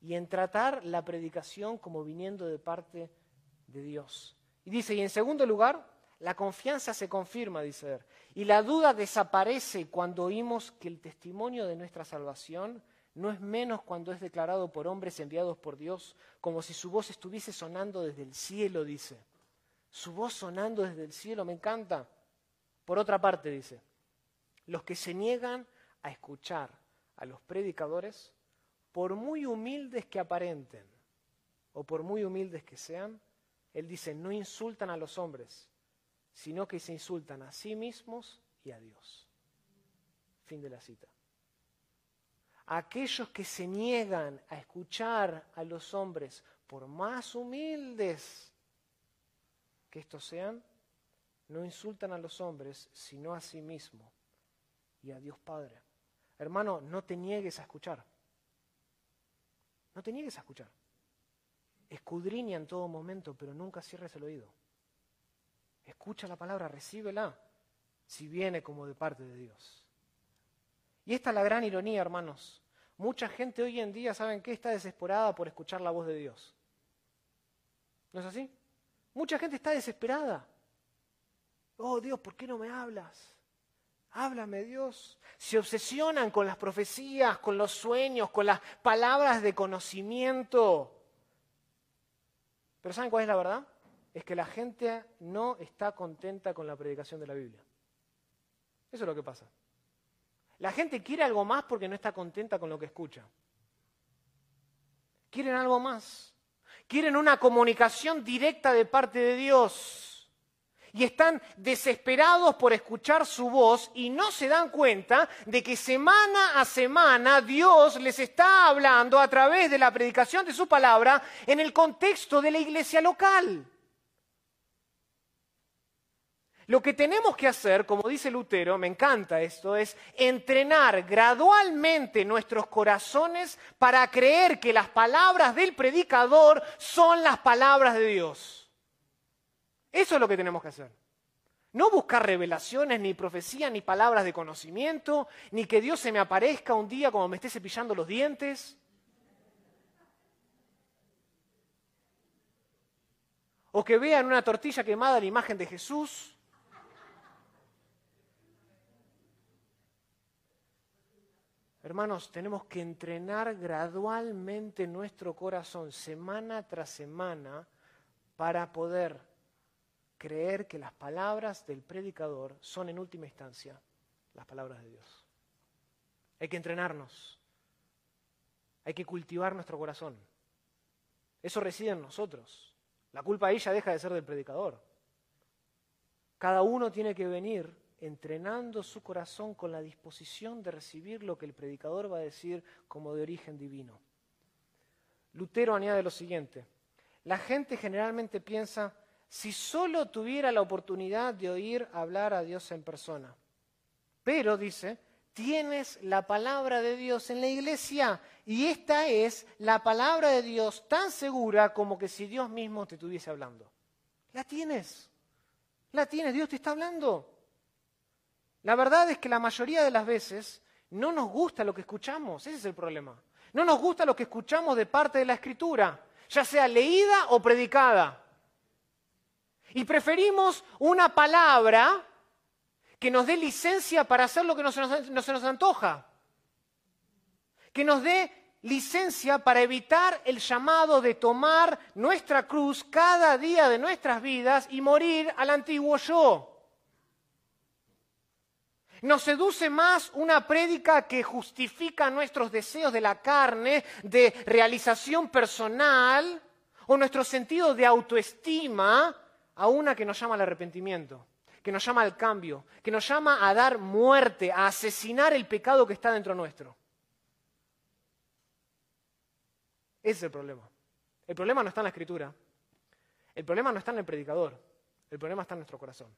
y en tratar la predicación como viniendo de parte de Dios. Y dice, y en segundo lugar, la confianza se confirma, dice él, y la duda desaparece cuando oímos que el testimonio de nuestra salvación no es menos cuando es declarado por hombres enviados por Dios, como si su voz estuviese sonando desde el cielo, dice. Su voz sonando desde el cielo, me encanta. Por otra parte, dice, los que se niegan a escuchar a los predicadores por muy humildes que aparenten o por muy humildes que sean, Él dice, no insultan a los hombres, sino que se insultan a sí mismos y a Dios. Fin de la cita. Aquellos que se niegan a escuchar a los hombres, por más humildes que estos sean, no insultan a los hombres, sino a sí mismo y a Dios Padre. Hermano, no te niegues a escuchar. No te niegues a escuchar. Escudriña en todo momento, pero nunca cierres el oído. Escucha la palabra, recíbela, si viene como de parte de Dios. Y esta es la gran ironía, hermanos. Mucha gente hoy en día, ¿saben qué? Está desesperada por escuchar la voz de Dios. ¿No es así? Mucha gente está desesperada. Oh Dios, ¿por qué no me hablas? Háblame Dios. Se obsesionan con las profecías, con los sueños, con las palabras de conocimiento. Pero ¿saben cuál es la verdad? Es que la gente no está contenta con la predicación de la Biblia. Eso es lo que pasa. La gente quiere algo más porque no está contenta con lo que escucha. Quieren algo más. Quieren una comunicación directa de parte de Dios y están desesperados por escuchar su voz y no se dan cuenta de que semana a semana Dios les está hablando a través de la predicación de su palabra en el contexto de la iglesia local. Lo que tenemos que hacer, como dice Lutero, me encanta esto, es entrenar gradualmente nuestros corazones para creer que las palabras del predicador son las palabras de Dios. Eso es lo que tenemos que hacer. No buscar revelaciones, ni profecías, ni palabras de conocimiento, ni que Dios se me aparezca un día como me esté cepillando los dientes. O que vea en una tortilla quemada la imagen de Jesús. Hermanos, tenemos que entrenar gradualmente nuestro corazón, semana tras semana, para poder creer que las palabras del predicador son en última instancia las palabras de Dios. Hay que entrenarnos. Hay que cultivar nuestro corazón. Eso reside en nosotros. La culpa ahí ya deja de ser del predicador. Cada uno tiene que venir entrenando su corazón con la disposición de recibir lo que el predicador va a decir como de origen divino. Lutero añade lo siguiente, la gente generalmente piensa, si solo tuviera la oportunidad de oír hablar a Dios en persona. Pero, dice, tienes la palabra de Dios en la iglesia y esta es la palabra de Dios tan segura como que si Dios mismo te estuviese hablando. La tienes, la tienes, Dios te está hablando. La verdad es que la mayoría de las veces no nos gusta lo que escuchamos, ese es el problema. No nos gusta lo que escuchamos de parte de la escritura, ya sea leída o predicada. Y preferimos una palabra que nos dé licencia para hacer lo que no se nos, antoja. Que nos dé licencia para evitar el llamado de tomar nuestra cruz cada día de nuestras vidas y morir al antiguo yo. Nos seduce más una prédica que justifica nuestros deseos de la carne, de realización personal, o nuestro sentido de autoestima, a una que nos llama al arrepentimiento, que nos llama al cambio, que nos llama a dar muerte, a asesinar el pecado que está dentro nuestro. Ese es el problema. El problema no está en la escritura. El problema no está en el predicador. El problema está en nuestro corazón.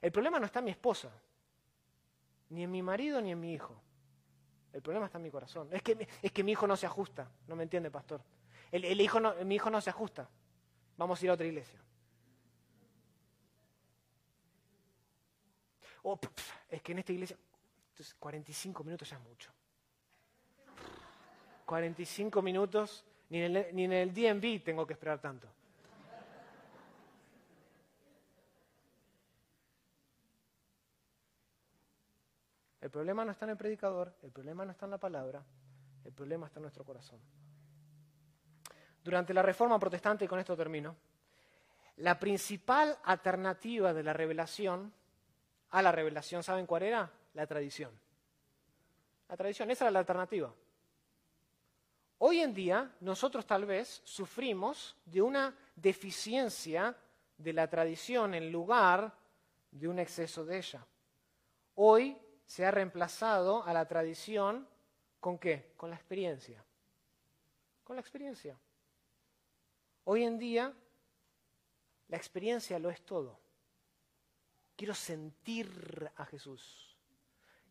El problema no está en mi esposa, ni en mi marido, ni en mi hijo. El problema está en mi corazón. Es que, es que mi hijo no se ajusta. No me entiende, pastor. El, hijo mi hijo no se ajusta. Vamos a ir a otra iglesia. Oh, es que en esta iglesia, entonces 45 minutos ya es mucho. 45 minutos, ni en el, ni en el DMV tengo que esperar tanto. El problema no está en el predicador, el problema no está en la palabra, el problema está en nuestro corazón. Durante la Reforma Protestante, y con esto termino, la principal alternativa de la revelación a la revelación, ¿saben cuál era? La tradición. La tradición, esa era la alternativa. Hoy en día nosotros tal vez sufrimos de una deficiencia de la tradición en lugar de un exceso de ella. Hoy se ha reemplazado a la tradición con qué? Con la experiencia. Con la experiencia. Hoy en día la experiencia lo es todo. Quiero sentir a Jesús.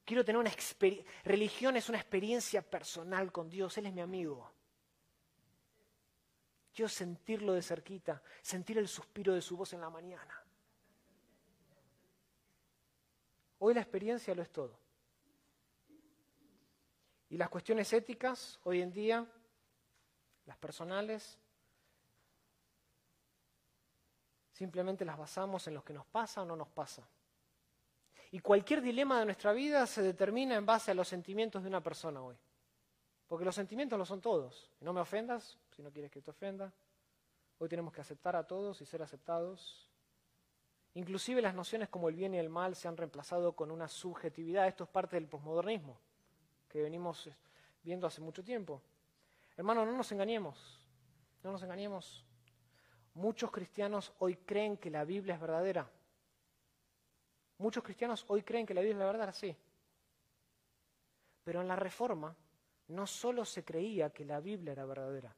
Quiero tener una experiencia. Religión es una experiencia personal con Dios. Él es mi amigo. Quiero sentirlo de cerquita, sentir el suspiro de su voz en la mañana. Hoy la experiencia lo es todo. Y las cuestiones éticas, hoy en día, las personales, simplemente las basamos en lo que nos pasa o no nos pasa. Y cualquier dilema de nuestra vida se determina en base a los sentimientos de una persona hoy. Porque los sentimientos lo son todos. no me ofendas si no quieres que te ofenda. Hoy tenemos que aceptar a todos y ser aceptados. Inclusive las nociones como el bien y el mal se han reemplazado con una subjetividad. Esto es parte del posmodernismo que venimos viendo hace mucho tiempo. Hermano, no nos engañemos, no nos engañemos. Muchos cristianos hoy creen que la Biblia es verdadera. Muchos cristianos hoy creen que la Biblia es verdadera, sí. Pero en la Reforma no solo se creía que la Biblia era verdadera.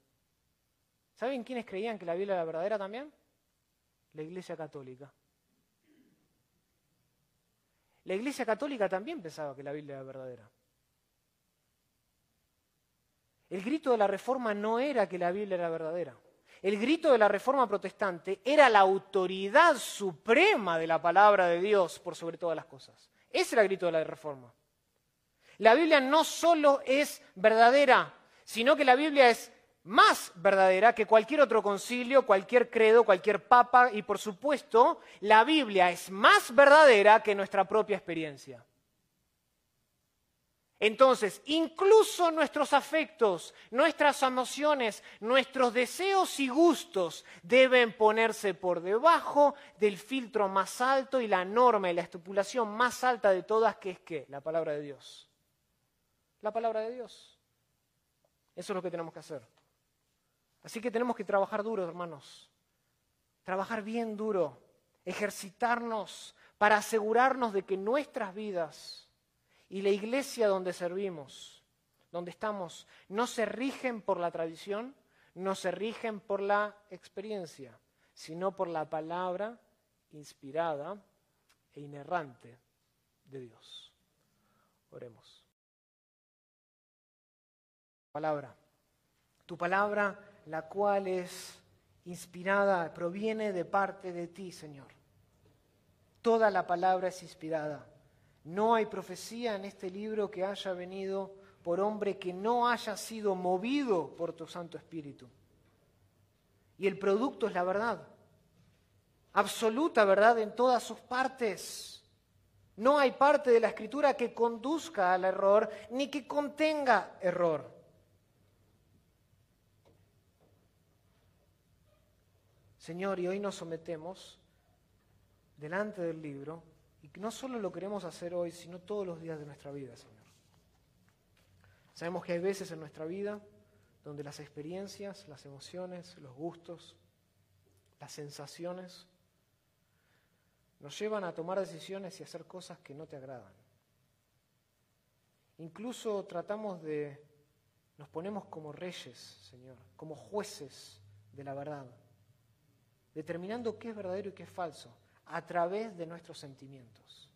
¿Saben quiénes creían que la Biblia era verdadera también? La Iglesia Católica. La Iglesia Católica también pensaba que la Biblia era verdadera. El grito de la Reforma no era que la Biblia era verdadera. El grito de la Reforma protestante era la autoridad suprema de la palabra de Dios por sobre todas las cosas. Ese era el grito de la Reforma. La Biblia no solo es verdadera, sino que la Biblia es más verdadera que cualquier otro concilio, cualquier credo, cualquier papa y por supuesto la Biblia es más verdadera que nuestra propia experiencia. Entonces, incluso nuestros afectos, nuestras emociones, nuestros deseos y gustos deben ponerse por debajo del filtro más alto y la norma y la estipulación más alta de todas, que es qué? La palabra de Dios. La palabra de Dios. Eso es lo que tenemos que hacer. Así que tenemos que trabajar duro, hermanos. Trabajar bien duro, ejercitarnos para asegurarnos de que nuestras vidas y la iglesia donde servimos, donde estamos, no se rigen por la tradición, no se rigen por la experiencia, sino por la palabra inspirada e inerrante de Dios. Oremos. Palabra. Tu palabra, la cual es inspirada, proviene de parte de ti, Señor. Toda la palabra es inspirada. No hay profecía en este libro que haya venido por hombre que no haya sido movido por tu Santo Espíritu. Y el producto es la verdad. Absoluta verdad en todas sus partes. No hay parte de la escritura que conduzca al error ni que contenga error. Señor, y hoy nos sometemos delante del libro, y no solo lo queremos hacer hoy, sino todos los días de nuestra vida, Señor. Sabemos que hay veces en nuestra vida donde las experiencias, las emociones, los gustos, las sensaciones nos llevan a tomar decisiones y hacer cosas que no te agradan. Incluso tratamos de, nos ponemos como reyes, Señor, como jueces de la verdad, determinando qué es verdadero y qué es falso a través de nuestros sentimientos.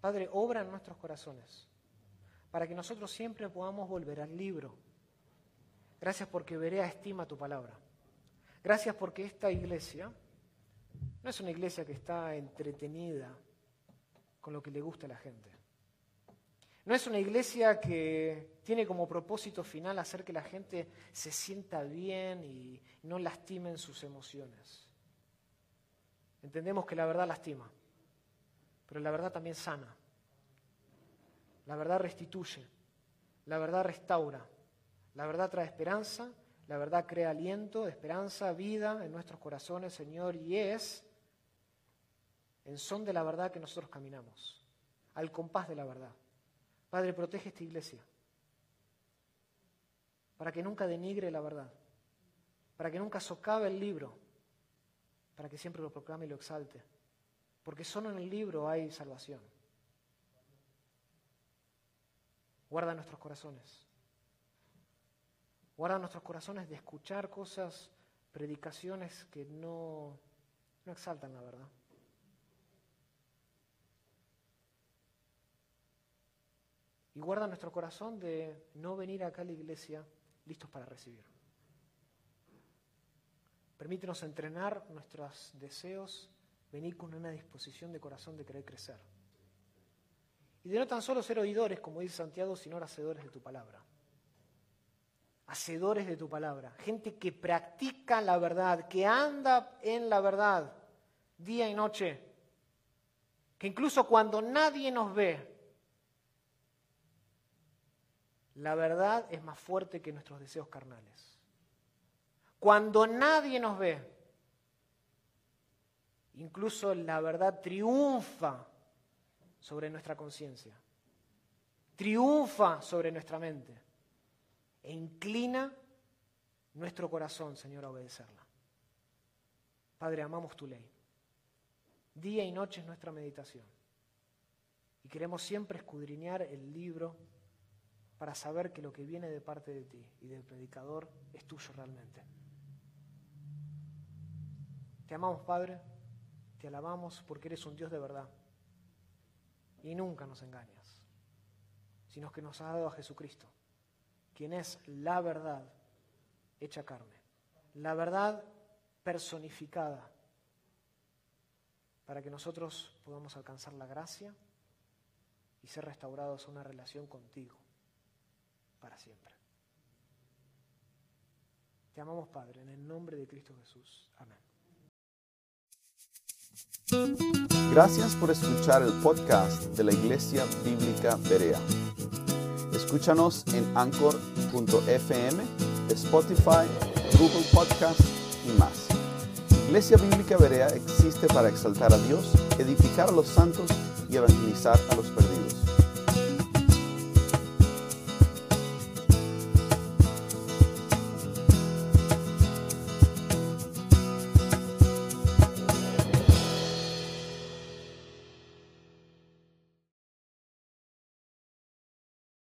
Padre, obra en nuestros corazones para que nosotros siempre podamos volver al libro. Gracias porque Berea estima tu palabra. Gracias porque esta iglesia no es una iglesia que está entretenida con lo que le gusta a la gente. No es una iglesia que tiene como propósito final hacer que la gente se sienta bien y no lastimen sus emociones. Entendemos que la verdad lastima, pero la verdad también sana. La verdad restituye, la verdad restaura, la verdad trae esperanza, la verdad crea aliento, esperanza, vida en nuestros corazones, Señor, y es en son de la verdad que nosotros caminamos, al compás de la verdad. Padre, protege esta iglesia, para que nunca denigre la verdad, para que nunca socave el libro, para que siempre lo proclame y lo exalte, porque solo en el libro hay salvación. Guarda nuestros corazones. Guarda nuestros corazones de escuchar cosas, predicaciones que no, no exaltan la verdad. Y guarda nuestro corazón de no venir acá a la iglesia listos para recibir. Permítenos entrenar nuestros deseos, venir con una disposición de corazón de querer crecer. Y de no tan solo ser oidores, como dice Santiago, sino hacedores de tu palabra. Hacedores de tu palabra. Gente que practica la verdad, que anda en la verdad día y noche. Que incluso cuando nadie nos ve, la verdad es más fuerte que nuestros deseos carnales. Cuando nadie nos ve, incluso la verdad triunfa sobre nuestra conciencia, triunfa sobre nuestra mente e inclina nuestro corazón, Señor, a obedecerla. Padre, amamos tu ley. Día y noche es nuestra meditación. Y queremos siempre escudriñar el libro para saber que lo que viene de parte de ti y del predicador es tuyo realmente. Te amamos, Padre, te alabamos porque eres un Dios de verdad. Y nunca nos engañas, sino que nos ha dado a Jesucristo, quien es la verdad hecha carne, la verdad personificada, para que nosotros podamos alcanzar la gracia y ser restaurados a una relación contigo para siempre. Te amamos, Padre, en el nombre de Cristo Jesús. Amén. Gracias por escuchar el podcast de la Iglesia Bíblica Berea. Escúchanos en anchor.fm, Spotify, Google Podcast y más. Iglesia Bíblica Berea existe para exaltar a Dios, edificar a los santos y evangelizar a los perdidos.